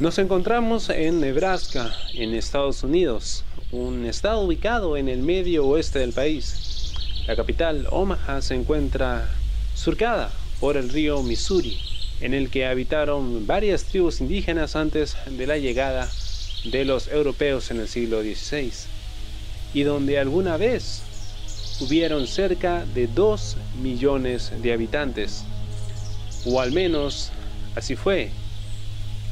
Nos encontramos en Nebraska, en Estados Unidos, un estado ubicado en el medio oeste del país. La capital, Omaha, se encuentra surcada por el río Missouri, en el que habitaron varias tribus indígenas antes de la llegada de los europeos en el siglo XVI, y donde alguna vez hubieron cerca de 2 millones de habitantes, o al menos así fue,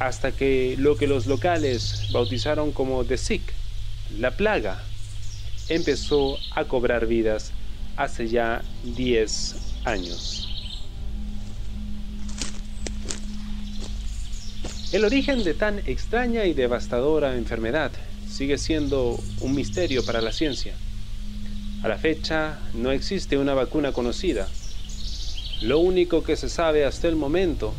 hasta que lo que los locales bautizaron como The Sick, la plaga, empezó a cobrar vidas hace ya 10 años. El origen de tan extraña y devastadora enfermedad sigue siendo un misterio para la ciencia. A la fecha no existe una vacuna conocida. Lo único que se sabe hasta el momento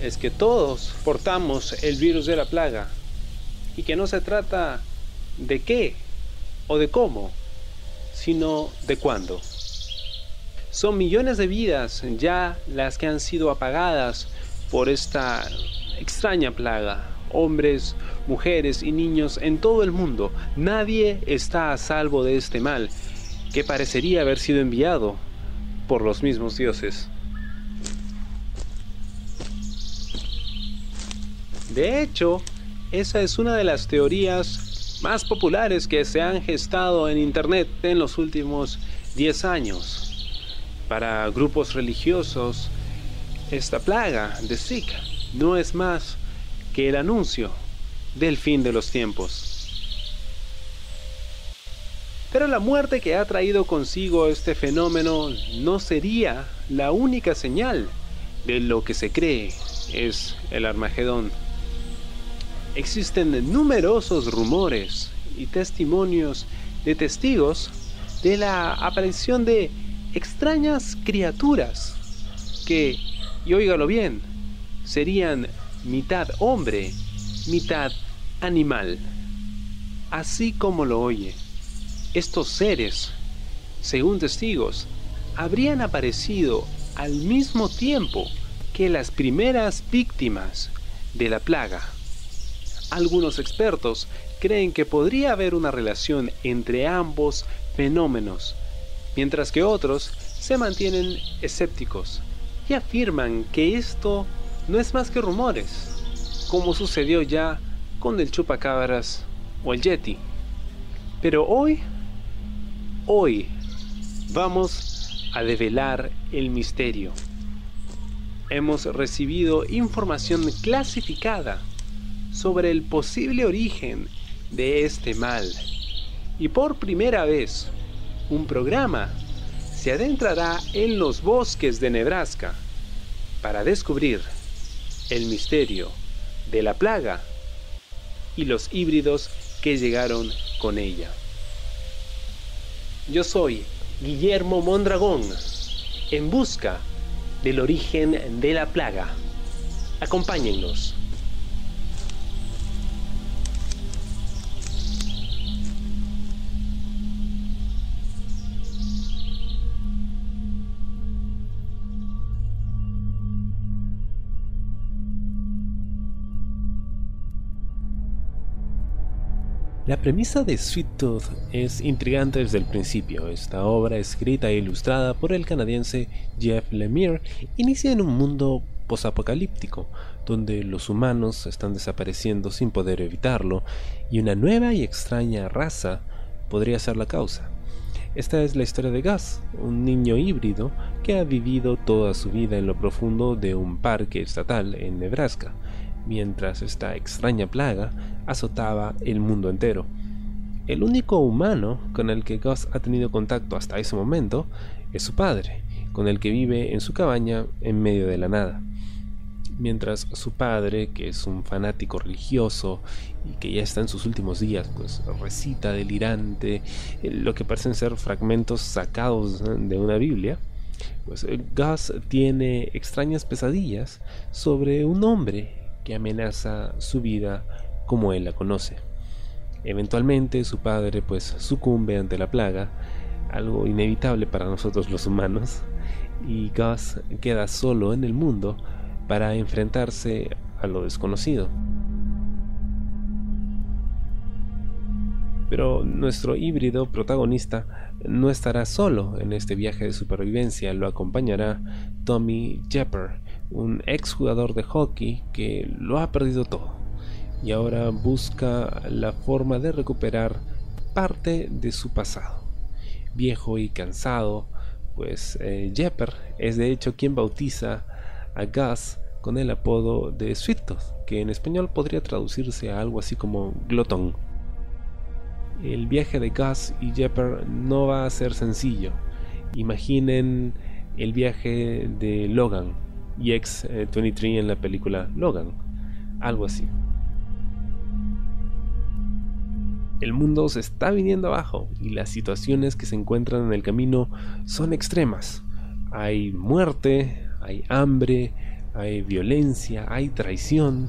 es que todos portamos el virus de la plaga y que no se trata de qué o de cómo, sino de cuándo. Son millones de vidas ya las que han sido apagadas por esta extraña plaga. Hombres, mujeres y niños en todo el mundo. Nadie está a salvo de este mal que parecería haber sido enviado por los mismos dioses. De hecho, esa es una de las teorías más populares que se han gestado en Internet en los últimos 10 años. Para grupos religiosos, esta plaga de Zika no es más que el anuncio del fin de los tiempos. Pero la muerte que ha traído consigo este fenómeno no sería la única señal de lo que se cree es el Armagedón. Existen numerosos rumores y testimonios de testigos de la aparición de extrañas criaturas que, y óigalo bien, serían mitad hombre, mitad animal. Así como lo oye, estos seres, según testigos, habrían aparecido al mismo tiempo que las primeras víctimas de la plaga. Algunos expertos creen que podría haber una relación entre ambos fenómenos, mientras que otros se mantienen escépticos y afirman que esto no es más que rumores, como sucedió ya con el chupacabras o el yeti. Pero hoy, hoy, vamos a develar el misterio. Hemos recibido información clasificada sobre el posible origen de este mal. Y por primera vez, un programa se adentrará en los bosques de Nebraska para descubrir el misterio de la plaga y los híbridos que llegaron con ella. Yo soy Guillermo Mondragón, en busca del origen de la plaga. Acompáñennos. La premisa de Sweet Tooth es intrigante desde el principio. Esta obra, escrita e ilustrada por el canadiense Jeff Lemire, inicia en un mundo posapocalíptico, donde los humanos están desapareciendo sin poder evitarlo, y una nueva y extraña raza podría ser la causa. Esta es la historia de Gus, un niño híbrido que ha vivido toda su vida en lo profundo de un parque estatal en Nebraska mientras esta extraña plaga azotaba el mundo entero. El único humano con el que Gus ha tenido contacto hasta ese momento es su padre, con el que vive en su cabaña en medio de la nada. Mientras su padre, que es un fanático religioso y que ya está en sus últimos días, pues recita delirante eh, lo que parecen ser fragmentos sacados de una Biblia, pues Gus tiene extrañas pesadillas sobre un hombre que amenaza su vida como él la conoce. Eventualmente su padre pues sucumbe ante la plaga, algo inevitable para nosotros los humanos, y Gus queda solo en el mundo para enfrentarse a lo desconocido. Pero nuestro híbrido protagonista no estará solo en este viaje de supervivencia, lo acompañará Tommy Jepper, un ex jugador de hockey que lo ha perdido todo y ahora busca la forma de recuperar parte de su pasado. Viejo y cansado, pues eh, Jepper es de hecho quien bautiza a Gus con el apodo de Sweet que en español podría traducirse a algo así como glotón. El viaje de Gus y Jepper no va a ser sencillo. Imaginen el viaje de Logan y X-23 en la película Logan, algo así. El mundo se está viniendo abajo y las situaciones que se encuentran en el camino son extremas. Hay muerte, hay hambre, hay violencia, hay traición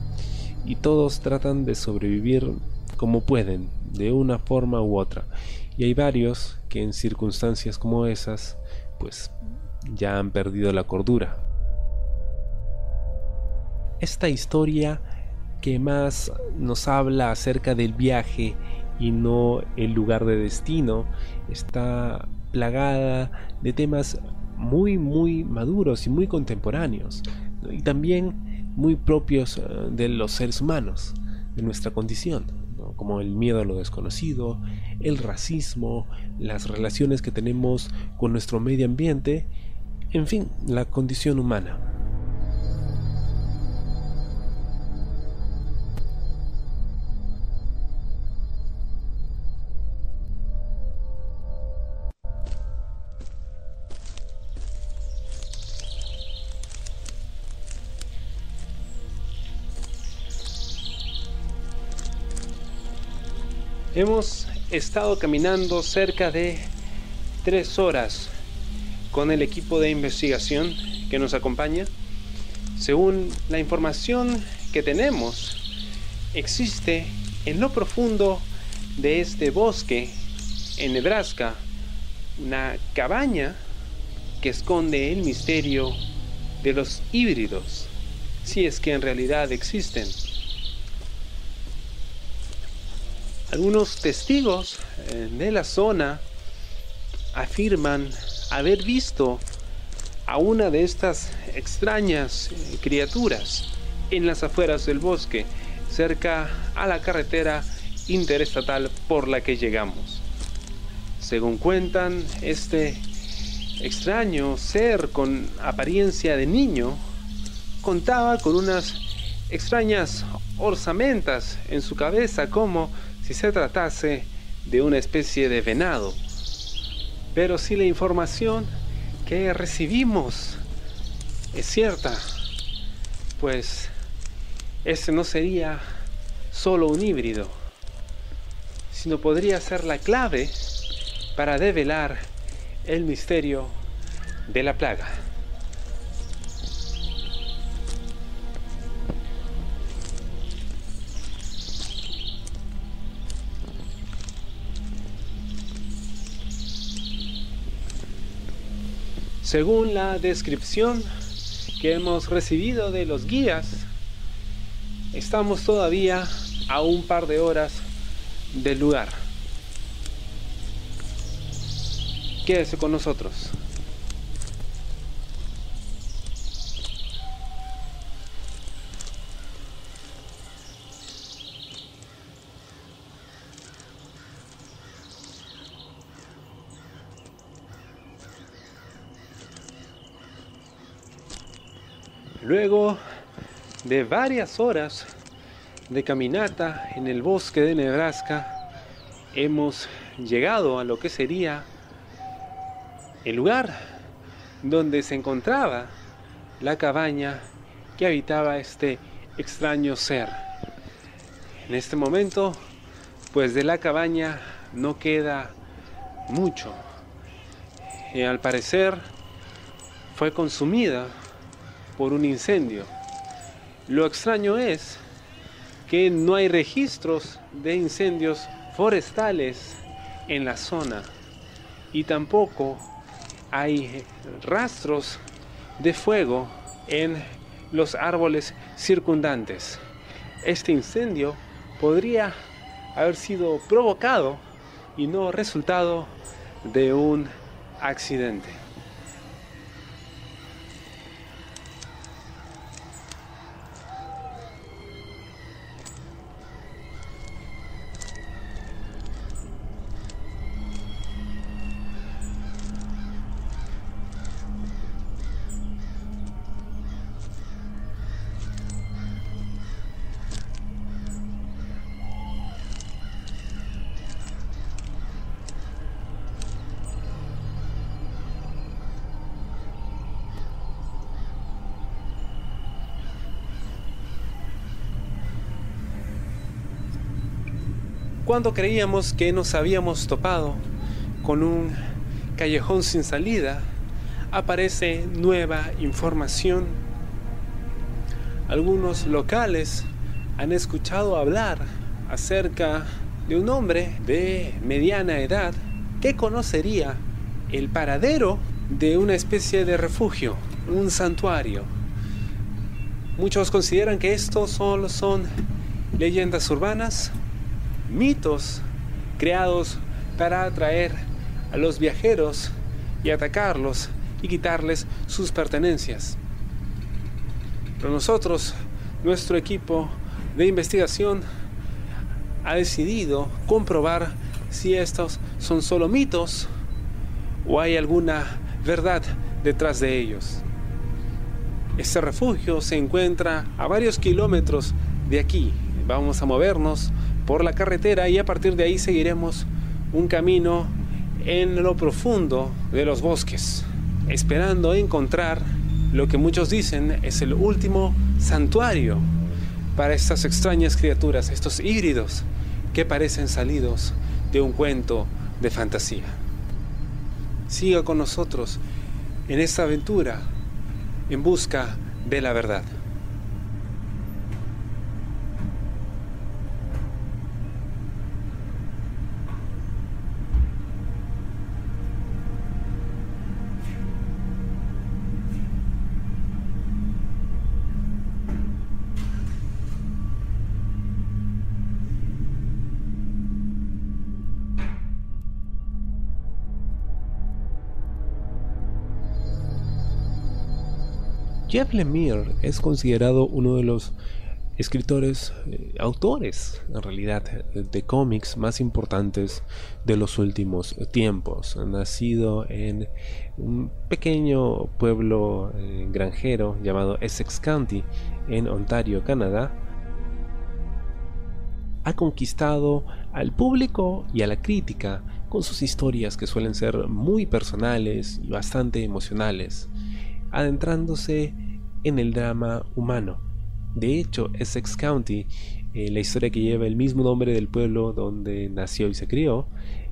y todos tratan de sobrevivir como pueden, de una forma u otra. Y hay varios que en circunstancias como esas, pues ya han perdido la cordura. Esta historia que más nos habla acerca del viaje y no el lugar de destino. Está plagada de temas muy, muy maduros y muy contemporáneos. Y también muy propios eh, de los seres humanos, de nuestra condición, como el miedo a lo desconocido, el racismo, las relaciones que tenemos con nuestro medio ambiente, en fin, la condición humana. Hemos estado caminando cerca de tres horas con el equipo de investigación que nos acompaña. Según la información que tenemos, existe en lo profundo de este bosque en Nebraska una cabaña que esconde el misterio de los híbridos, si es que en realidad existen. Algunos testigos eh, de la zona afirman haber visto a una de estas extrañas eh, criaturas en las afueras del bosque, cerca a la carretera interestatal por la que llegamos. Según cuentan, este extraño ser con apariencia de niño contaba con unas extrañas orzamentas en su cabeza como si se tratase de una especie de venado. Pero si la información que recibimos es cierta, pues ese no sería solo un híbrido, sino podría ser la clave para develar el misterio de la plaga. Según la descripción que hemos recibido de los guías, estamos todavía a un par de horas del lugar. Quédese con nosotros. Luego de varias horas de caminata en el bosque de Nebraska, hemos llegado a lo que sería el lugar donde se encontraba la cabaña que habitaba este extraño ser. En este momento, pues de la cabaña no queda mucho. Y al parecer fue consumida por un incendio. Lo extraño es que no hay registros de incendios forestales en la zona y tampoco hay rastros de fuego en los árboles circundantes. Este incendio podría haber sido provocado y no resultado de un accidente. Cuando creíamos que nos habíamos topado con un callejón sin salida, aparece nueva información. Algunos locales han escuchado hablar acerca de un hombre de mediana edad que conocería el paradero de una especie de refugio, un santuario. Muchos consideran que estos solo son leyendas urbanas mitos creados para atraer a los viajeros y atacarlos y quitarles sus pertenencias. Pero nosotros, nuestro equipo de investigación, ha decidido comprobar si estos son solo mitos o hay alguna verdad detrás de ellos. Este refugio se encuentra a varios kilómetros de aquí. Vamos a movernos por la carretera y a partir de ahí seguiremos un camino en lo profundo de los bosques, esperando encontrar lo que muchos dicen es el último santuario para estas extrañas criaturas, estos híbridos que parecen salidos de un cuento de fantasía. Siga con nosotros en esta aventura en busca de la verdad. Jeff Lemire es considerado uno de los escritores, eh, autores en realidad de cómics más importantes de los últimos tiempos. Nacido en un pequeño pueblo eh, granjero llamado Essex County en Ontario, Canadá, ha conquistado al público y a la crítica con sus historias que suelen ser muy personales y bastante emocionales adentrándose en el drama humano. De hecho, Essex County, eh, la historia que lleva el mismo nombre del pueblo donde nació y se crió,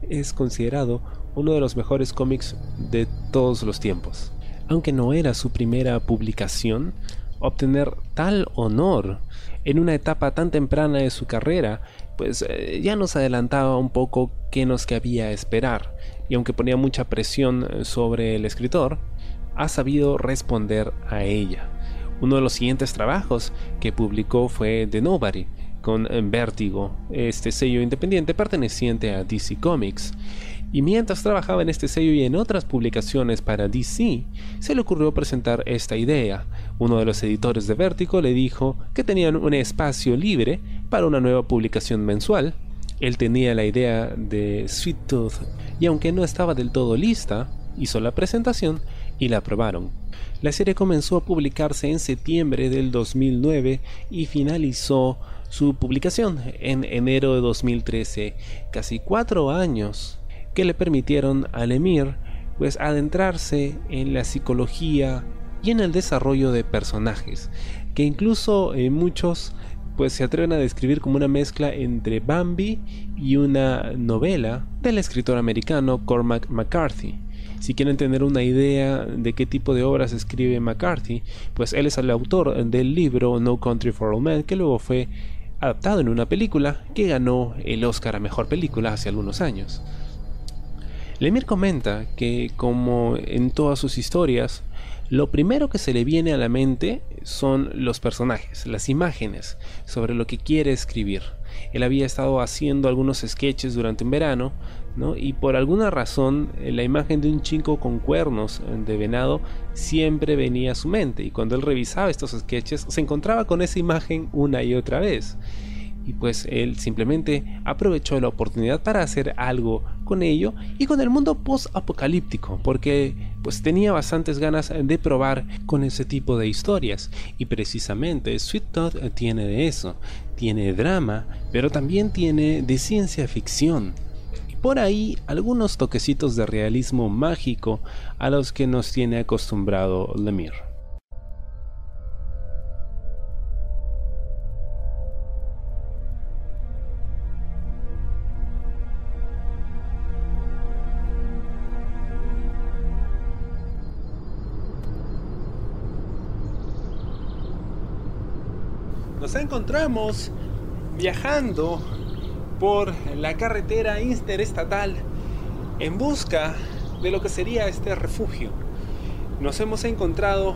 es considerado uno de los mejores cómics de todos los tiempos. Aunque no era su primera publicación, obtener tal honor en una etapa tan temprana de su carrera, pues eh, ya nos adelantaba un poco qué nos cabía esperar. Y aunque ponía mucha presión sobre el escritor, ha sabido responder a ella. Uno de los siguientes trabajos que publicó fue The Nobody, con Vertigo, este sello independiente perteneciente a DC Comics. Y mientras trabajaba en este sello y en otras publicaciones para DC, se le ocurrió presentar esta idea. Uno de los editores de Vertigo le dijo que tenían un espacio libre para una nueva publicación mensual. Él tenía la idea de Sweet Tooth y aunque no estaba del todo lista, hizo la presentación y la aprobaron. La serie comenzó a publicarse en septiembre del 2009 y finalizó su publicación en enero de 2013, casi cuatro años que le permitieron a Lemire pues adentrarse en la psicología y en el desarrollo de personajes, que incluso eh, muchos pues se atreven a describir como una mezcla entre Bambi y una novela del escritor americano Cormac McCarthy. Si quieren tener una idea de qué tipo de obras escribe McCarthy, pues él es el autor del libro No Country for All Men, que luego fue adaptado en una película que ganó el Oscar a Mejor Película hace algunos años. Lemire comenta que, como en todas sus historias, lo primero que se le viene a la mente son los personajes, las imágenes sobre lo que quiere escribir. Él había estado haciendo algunos sketches durante un verano, y por alguna razón eh, la imagen de un chico con cuernos eh, de venado siempre venía a su mente, y cuando él revisaba estos sketches se encontraba con esa imagen una y otra vez. Y pues él simplemente aprovechó la oportunidad para hacer algo con ello y con el mundo post-apocalíptico porque pues tenía bastantes ganas de probar con ese tipo de historias. Y precisamente Sweet Todd tiene de eso, tiene drama pero también tiene de ciencia ficción por ahí algunos toquecitos de realismo mágico a los que nos tiene acostumbrado Lemire. nos encontramos viajando por la carretera interestatal en busca de lo que sería este refugio. Nos hemos encontrado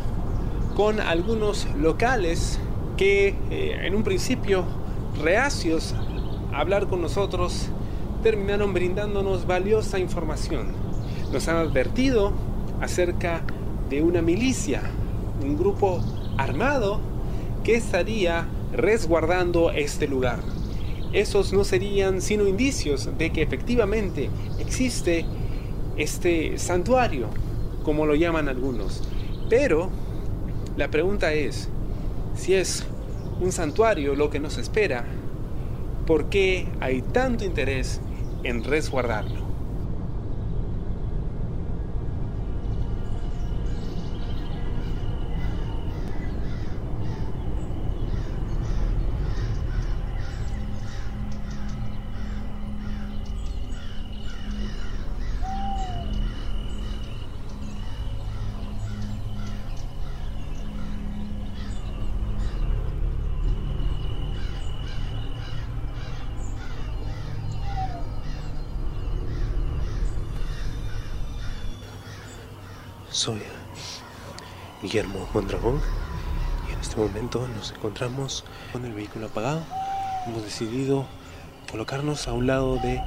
con algunos locales que eh, en un principio reacios a hablar con nosotros terminaron brindándonos valiosa información. Nos han advertido acerca de una milicia, un grupo armado que estaría resguardando este lugar. Esos no serían sino indicios de que efectivamente existe este santuario, como lo llaman algunos. Pero la pregunta es, si es un santuario lo que nos espera, ¿por qué hay tanto interés en resguardarlo? Soy Guillermo Mondragón y en este momento nos encontramos con el vehículo apagado. Hemos decidido colocarnos a un lado de,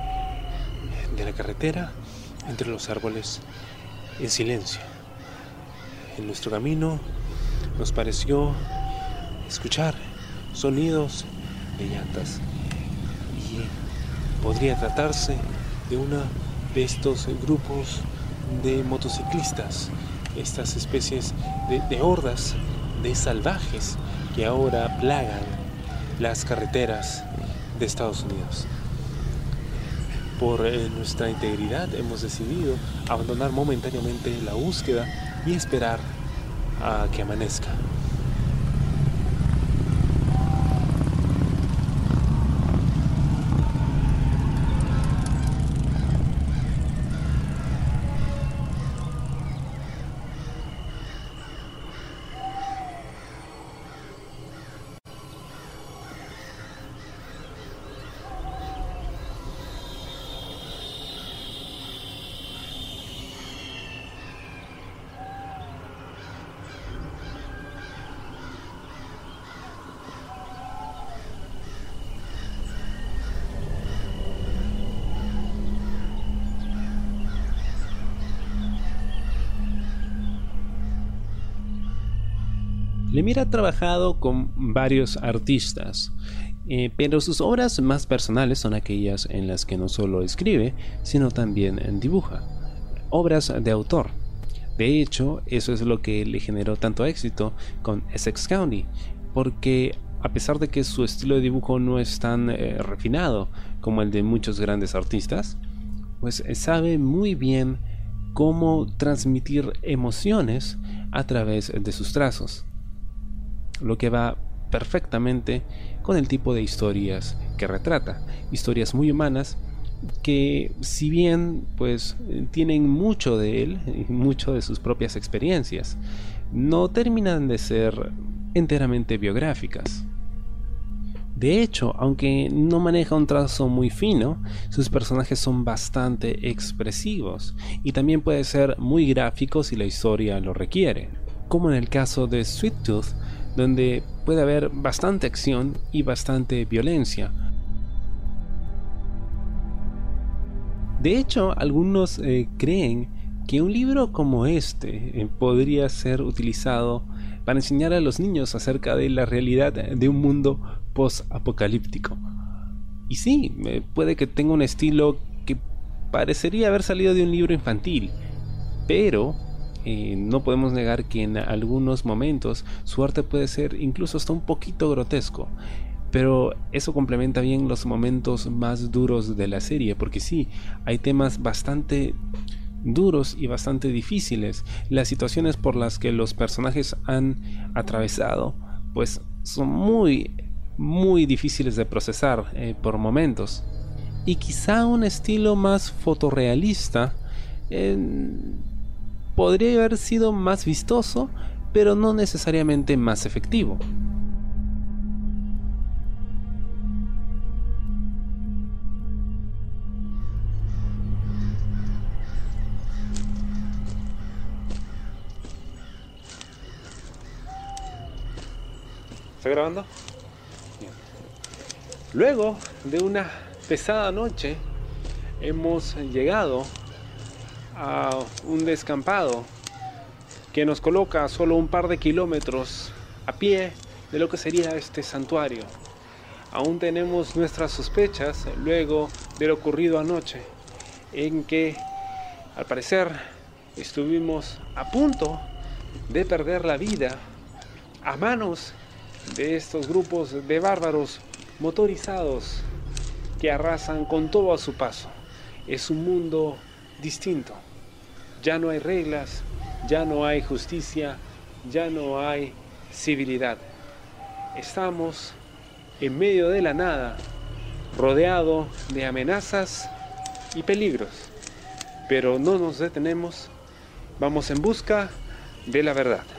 de la carretera entre los árboles en silencio. En nuestro camino nos pareció escuchar sonidos de llantas y podría tratarse de uno de estos grupos de motociclistas, estas especies de, hordas de salvajes que ahora plagan las carreteras de Estados Unidos. Por eh, nuestra integridad hemos decidido abandonar momentáneamente la búsqueda y esperar a que amanezca. Lemire ha trabajado con varios artistas, eh, pero sus obras más personales son aquellas en las que no solo escribe, sino también dibuja. Obras de autor. De hecho, eso es lo que le generó tanto éxito con Essex County, porque a pesar de que su estilo de dibujo no es tan eh, refinado como el de muchos grandes artistas, pues sabe muy bien cómo transmitir emociones a través de sus trazos lo que va perfectamente con el tipo de historias que retrata, historias muy humanas que si bien pues tienen mucho de él y mucho de sus propias experiencias, no terminan de ser enteramente biográficas. De hecho, aunque no maneja un trazo muy fino, sus personajes son bastante expresivos y también puede ser muy gráfico si la historia lo requiere. como en el caso de Sweet Tooth, donde puede haber bastante acción y bastante violencia. De hecho, algunos eh, creen que un libro como este eh, podría ser utilizado para enseñar a los niños acerca de la realidad de un mundo post-apocalíptico. Y sí, puede que tenga un estilo que parecería haber salido de un libro infantil, pero no podemos negar que en algunos momentos su arte puede ser incluso hasta un poquito grotesco. Pero eso complementa bien los momentos más duros de la serie, porque sí, hay temas bastante duros y bastante difíciles. Las situaciones por las que los personajes han atravesado, pues son muy, muy difíciles de procesar eh, por momentos. Y quizá un estilo más fotorrealista podría haber sido más vistoso, pero no necesariamente más efectivo. ¿Está grabando? Luego de una pesada noche, hemos llegado a un descampado que nos coloca solo un par de kilómetros a pie de lo que sería este santuario. Aún tenemos nuestras sospechas luego de lo ocurrido anoche, en que al parecer estuvimos a punto de perder la vida a manos de estos grupos de bárbaros motorizados que arrasan con todo a su paso. Es un mundo distinto. Ya no hay reglas, ya no hay justicia, ya no hay civilidad. Estamos en medio de la nada, rodeado de amenazas y peligros. Pero no nos detenemos, vamos en busca de la verdad.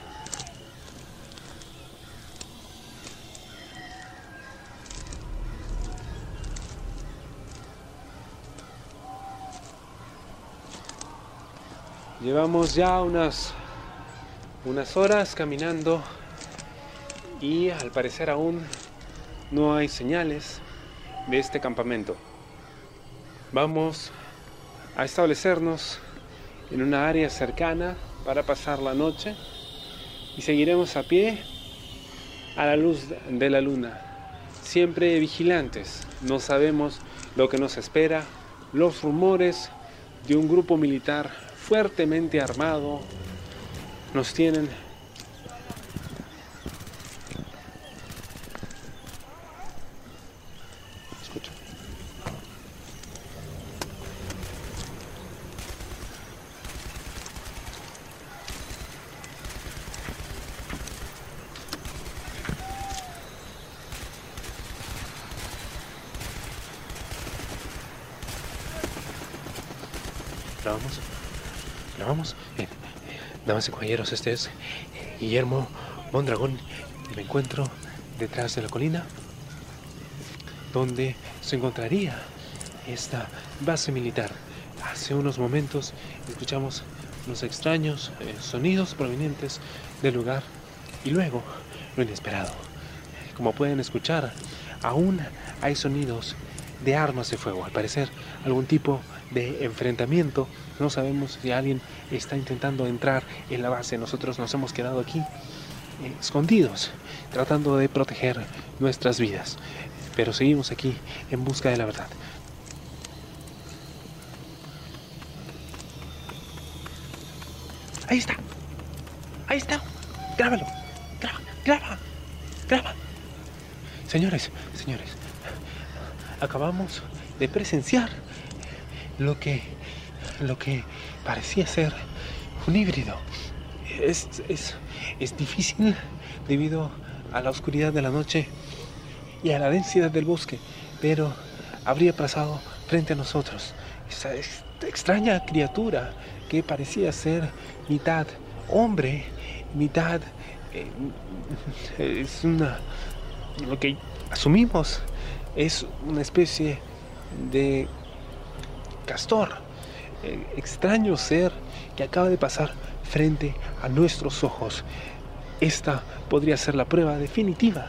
Llevamos ya unas, unas horas caminando y al parecer aún no hay señales de este campamento. Vamos a establecernos en una área cercana para pasar la noche y seguiremos a pie a la luz de la luna. Siempre vigilantes, no sabemos lo que nos espera, los rumores de un grupo militar fuertemente armado, nos tienen Escucha. Vamos. Vamos, Bien. Y este es Guillermo Mondragón me encuentro detrás de la colina donde se encontraría esta base militar. Hace unos momentos escuchamos los extraños eh, sonidos provenientes del lugar y luego lo inesperado. Como pueden escuchar, aún hay sonidos de armas de fuego, al parecer algún tipo de enfrentamiento. No sabemos si alguien está intentando entrar en la base. Nosotros nos hemos quedado aquí eh, escondidos, tratando de proteger nuestras vidas. Pero seguimos aquí en busca de la verdad. Ahí está. Ahí está. Grábalo. Graba, graba, graba. Señores, señores, acabamos de presenciar lo que, lo que parecía ser un híbrido. Es, es, difícil debido a la oscuridad de la noche y a la densidad del bosque, pero habría pasado frente a nosotros esa extraña criatura que parecía ser mitad hombre, mitad eh, es una lo que asumimos es una especie de castor, extraño ser que acaba de pasar frente a nuestros ojos. Esta podría ser la prueba definitiva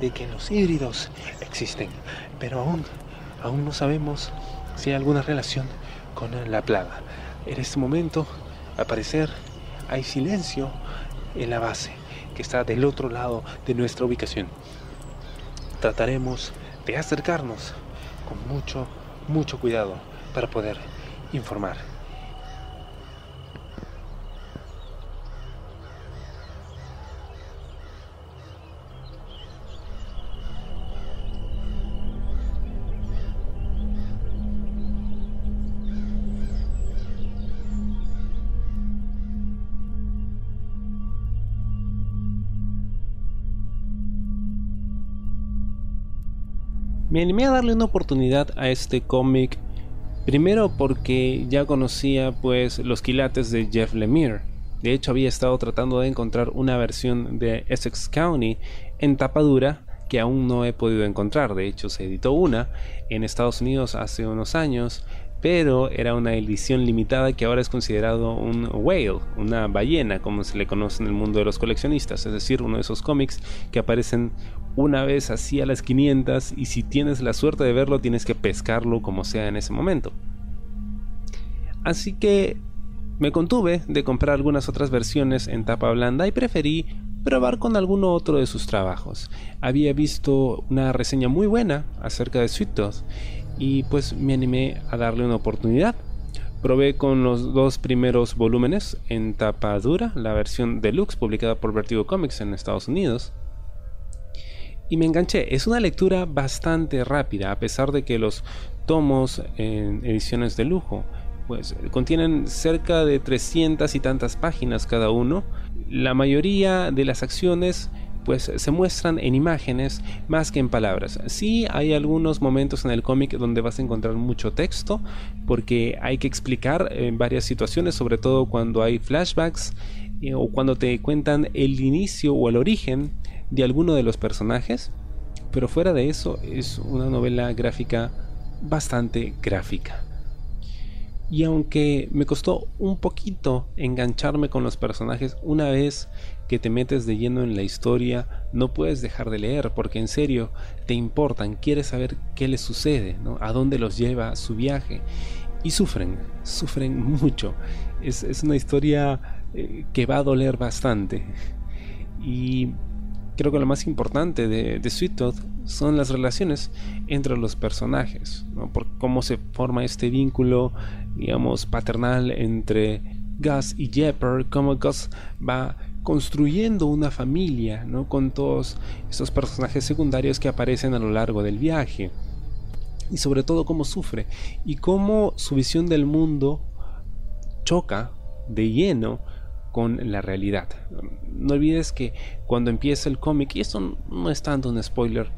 de que los híbridos existen, pero aún, aún no sabemos si hay alguna relación con la plaga. En este momento, al parecer, hay silencio en la base, que está del otro lado de nuestra ubicación. Trataremos de acercarnos con mucho, mucho cuidado para poder informar. Me animé a darle una oportunidad a este cómic, primero porque ya conocía pues los quilates de Jeff Lemire. De hecho había estado tratando de encontrar una versión de Essex County en tapa dura que aún no he podido encontrar. De hecho se editó una en Estados Unidos hace unos años, pero era una edición limitada que ahora es considerado un whale, una ballena, como se le conoce en el mundo de los coleccionistas, es decir, uno de esos cómics que aparecen una vez así a las 500 y si tienes la suerte de verlo tienes que pescarlo como sea en ese momento. Así que me contuve de comprar algunas otras versiones en tapa blanda y preferí probar con alguno otro de sus trabajos. Había visto una reseña muy buena acerca de Sweet y pues me animé a darle una oportunidad. Probé con los dos primeros volúmenes en tapa dura, la versión deluxe publicada por Vertigo Comics en Estados Unidos. Y me enganché. Es una lectura bastante rápida, a pesar de que los tomos en ediciones de lujo pues contienen cerca de 300 y tantas páginas cada uno. La mayoría de las acciones pues se muestran en imágenes más que en palabras. Sí hay algunos momentos en el cómic donde vas a encontrar mucho texto porque hay que explicar en varias situaciones, sobre todo cuando hay flashbacks eh, o cuando te cuentan el inicio o el origen de alguno de los personajes. Pero fuera de eso es una novela gráfica bastante gráfica. Y aunque me costó un poquito engancharme con los personajes, una vez que te metes de lleno en la historia, no puedes dejar de leer porque en serio te importan, quieres saber qué les sucede, ¿no? a dónde los lleva su viaje. Y sufren, sufren mucho. Es, una historia eh, que va a doler bastante. Y creo que lo más importante de, de Sweet Tooth son las relaciones entre los personajes, por cómo se forma este vínculo, digamos, paternal entre Gus y Jepper, cómo Gus va construyendo una familia, ¿no? Con todos esos personajes secundarios que aparecen a lo largo del viaje. Y sobre todo cómo sufre y cómo su visión del mundo choca de lleno con la realidad. No olvides que cuando empieza el cómic, y esto no es tanto un spoiler,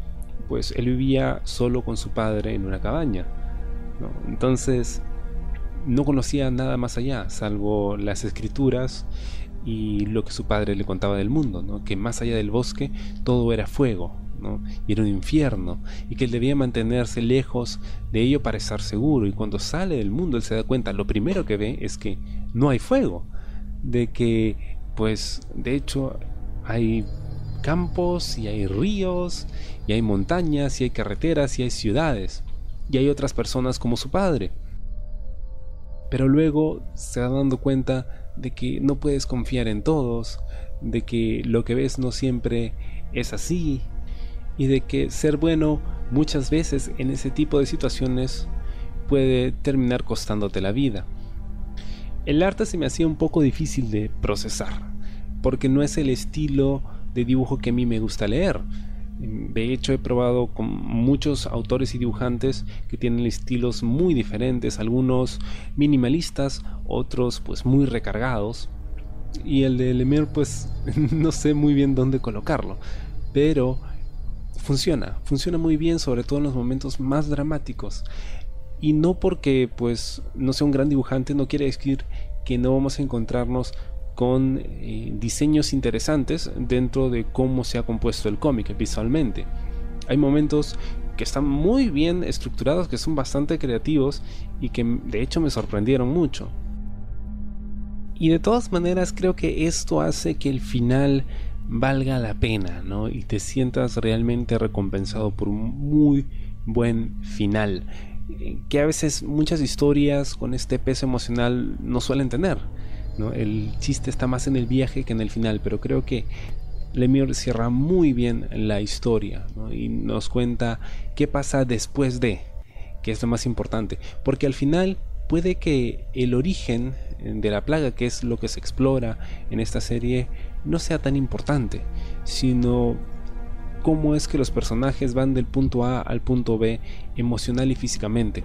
pues él vivía solo con su padre en una cabaña. Entonces no conocía nada más allá, salvo las escrituras y lo que su padre le contaba del mundo, que más allá del bosque todo era fuego, y era un infierno, y que él debía mantenerse lejos de ello para estar seguro, y cuando sale del mundo él se da cuenta, lo primero que ve es que no hay fuego, de que pues de hecho hay campos y hay ríos y hay montañas y hay carreteras y hay ciudades y hay otras personas como su padre. Pero luego se va dando cuenta de que no puedes confiar en todos, de que lo que ves no siempre es así y de que ser bueno muchas veces en ese tipo de situaciones puede terminar costándote la vida. El arte se me hacía un poco difícil de procesar, porque no es el estilo de dibujo que a mí me gusta leer. De hecho, he probado con muchos autores y dibujantes que tienen estilos muy diferentes, algunos minimalistas, otros pues muy recargados. Y el de Lemire pues no sé muy bien dónde colocarlo, pero funciona, funciona muy bien, sobre todo en los momentos más dramáticos. Y no porque pues no sea un gran dibujante, no quiere decir que no vamos a encontrarnos con eh, diseños interesantes dentro de cómo se ha compuesto el cómic visualmente. Hay momentos que están muy bien estructurados, que son bastante creativos y que de hecho me sorprendieron mucho. Y de todas maneras creo que esto hace que el final valga la pena, ¿no? Y te sientas realmente recompensado por un muy buen final. Eh, que a veces muchas historias con este peso emocional no suelen tener. ¿No? El chiste está más en el viaje que en el final, pero creo que Lemire cierra muy bien la historia y nos cuenta qué pasa después de, que es lo más importante, porque al final puede que el origen de la plaga, que es lo que se explora en esta serie, no sea tan importante, sino cómo es que los personajes van del punto A al punto B emocional y físicamente.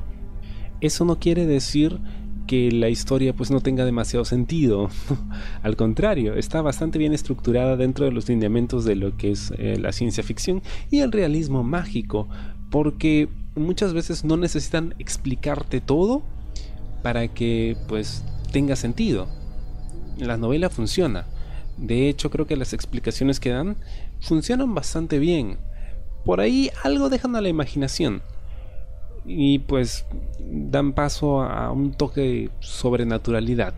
Eso no quiere decir que la historia pues no tenga demasiado sentido. Al contrario, está bastante bien estructurada dentro de los lineamientos de lo que es eh, la ciencia ficción y el realismo mágico, porque muchas veces no necesitan explicarte todo para que pues tenga sentido. La novela funciona. De hecho, creo que las explicaciones que dan funcionan bastante bien. Por ahí algo dejan a la imaginación. Y pues dan paso a un toque de sobrenaturalidad.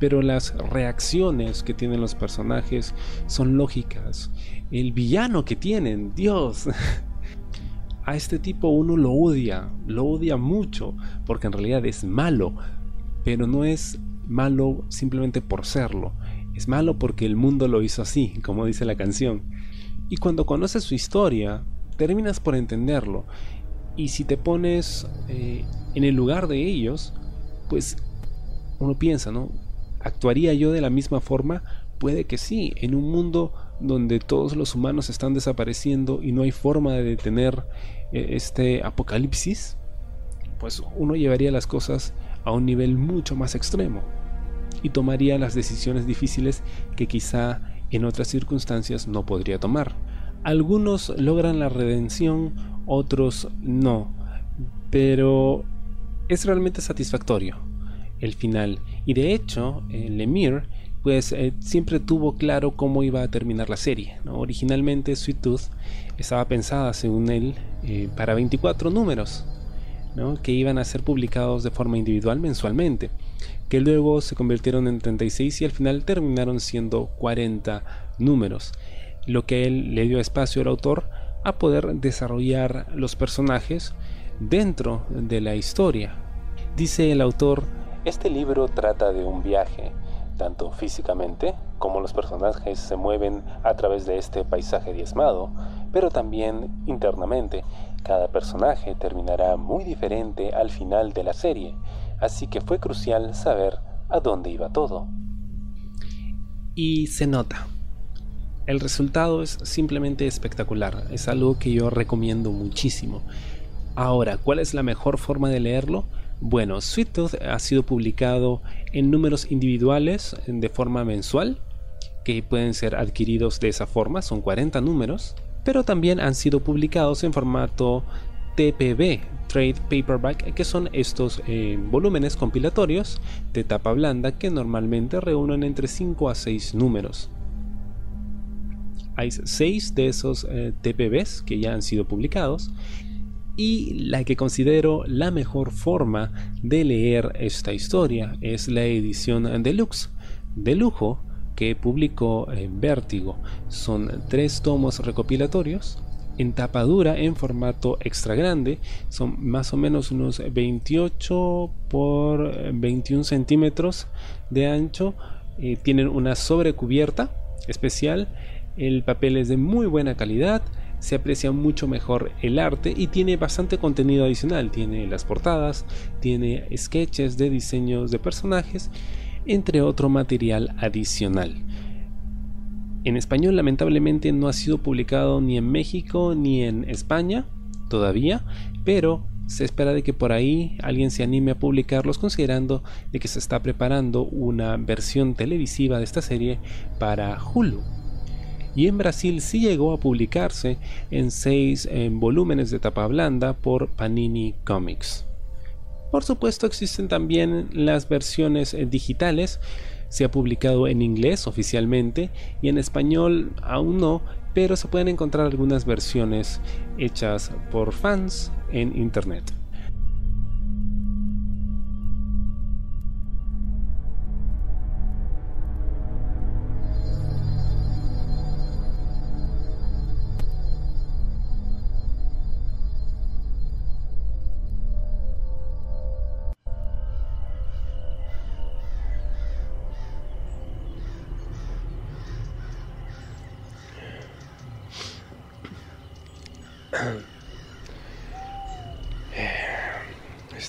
Pero las reacciones que tienen los personajes son lógicas. El villano que tienen, Dios. A este tipo uno lo odia, lo odia mucho, porque en realidad es malo, pero no es malo simplemente por serlo, es malo porque el mundo lo hizo así, como dice la canción. Y cuando conoces su historia, terminas por entenderlo. Y si te pones eh, en el lugar de ellos, pues uno piensa, ¿no? ¿Actuaría yo de la misma forma? Puede que sí, en un mundo donde todos los humanos están desapareciendo y no hay forma de detener eh, este apocalipsis, pues uno llevaría las cosas a un nivel mucho más extremo y tomaría las decisiones difíciles que quizá en otras circunstancias no podría tomar. Algunos logran la redención, otros no, pero es realmente satisfactorio el final. Y de hecho el Lemire pues eh, siempre tuvo claro cómo iba a terminar la serie. Originalmente Sweet Tooth estaba pensada, según él, eh, para 24 números, que iban a ser publicados de forma individual mensualmente, que luego se convirtieron en 36 y al final terminaron siendo 40 números, lo que él le dio espacio al autor a poder desarrollar los personajes dentro de la historia. Dice el autor, este libro trata de un viaje, tanto físicamente como los personajes se mueven a través de este paisaje diezmado, pero también internamente. Cada personaje terminará muy diferente al final de la serie, así que fue crucial saber a dónde iba todo. Y se nota. El resultado es simplemente espectacular, es algo que yo recomiendo muchísimo. Ahora, ¿cuál es la mejor forma de leerlo? Bueno, Sweet Tooth ha sido publicado en números individuales de forma mensual, que pueden ser adquiridos de esa forma, son 40 números, pero también han sido publicados en formato TPB, Trade Paperback, que son estos eh, volúmenes compilatorios de tapa blanda que normalmente reúnen entre 5 a 6 números. Hay 6 de esos eh, TPBs que ya han sido publicados y la que considero la mejor forma de leer esta historia es la edición deluxe, de lujo, que publicó en Vértigo. Son tres tomos recopilatorios en tapa dura en formato extra grande. Son más o menos unos 28 por 21 centímetros de ancho. Eh, tienen una sobrecubierta especial. El papel es de muy buena calidad se aprecia mucho mejor el arte y tiene bastante contenido adicional. Tiene las portadas, tiene sketches de diseños de personajes, entre otro material adicional. En español lamentablemente no ha sido publicado ni en México ni en España todavía, pero se espera de que por ahí alguien se anime a publicarlos considerando de que se está preparando una versión televisiva de esta serie para Hulu y en Brasil sí llegó a publicarse en seis volúmenes de tapa blanda por Panini Comics. Por supuesto existen también las versiones eh, digitales, se ha publicado en inglés oficialmente y en español aún no, pero se pueden encontrar algunas versiones hechas por fans en internet.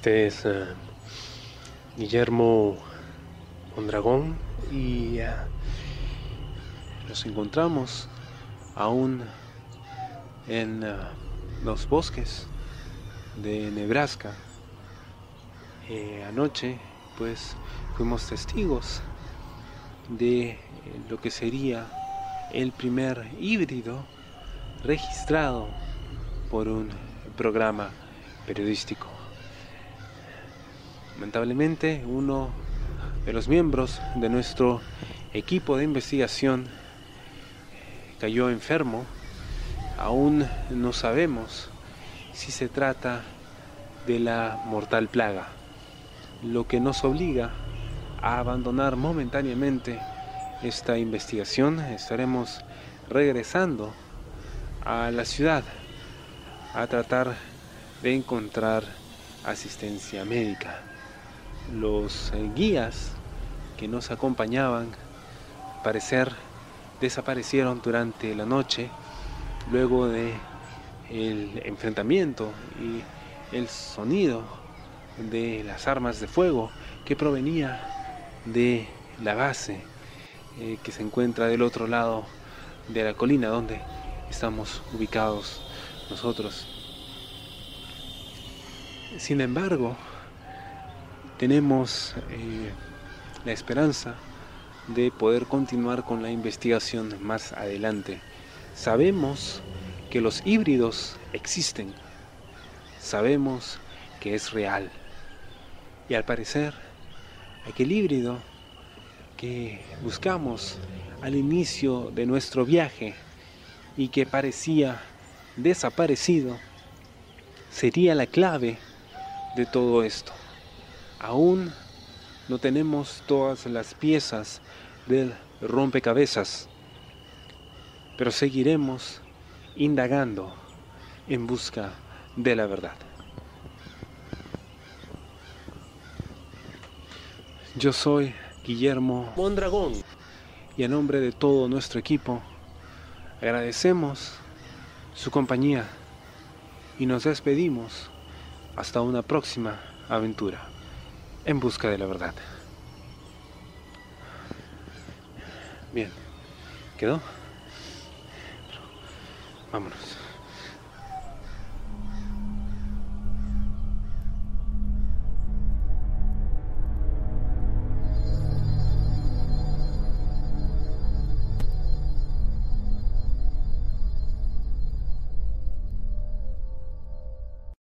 Es eh, Guillermo Mondragón y eh, nos encontramos aún en eh, los bosques de Nebraska. anoche pues fuimos testigos de lo que sería el primer híbrido registrado por un programa periodístico. Lamentablemente, uno de los miembros de nuestro equipo de investigación cayó enfermo. Aún no sabemos si se trata de la mortal plaga, lo que nos obliga a abandonar momentáneamente esta investigación. Estaremos regresando a la ciudad a tratar de encontrar asistencia médica. Los eh, guías que nos acompañaban, parecer, desaparecieron durante la noche luego de el enfrentamiento y el sonido de las armas de fuego que provenía de la base eh, que se encuentra del otro lado de la colina donde estamos ubicados nosotros. Sin embargo, tenemos eh, la esperanza de poder continuar con la investigación más adelante. Sabemos que los híbridos existen, sabemos que es real y al parecer aquel híbrido que buscamos al inicio de nuestro viaje y que parecía desaparecido sería la clave de todo esto. Aún no tenemos todas las piezas del rompecabezas, pero seguiremos indagando en busca de la verdad. Yo soy Guillermo Mondragón. y en nombre de todo nuestro equipo agradecemos su compañía y nos despedimos. Hasta una próxima aventura en busca de la verdad. Bien, ¿quedó? Vámonos.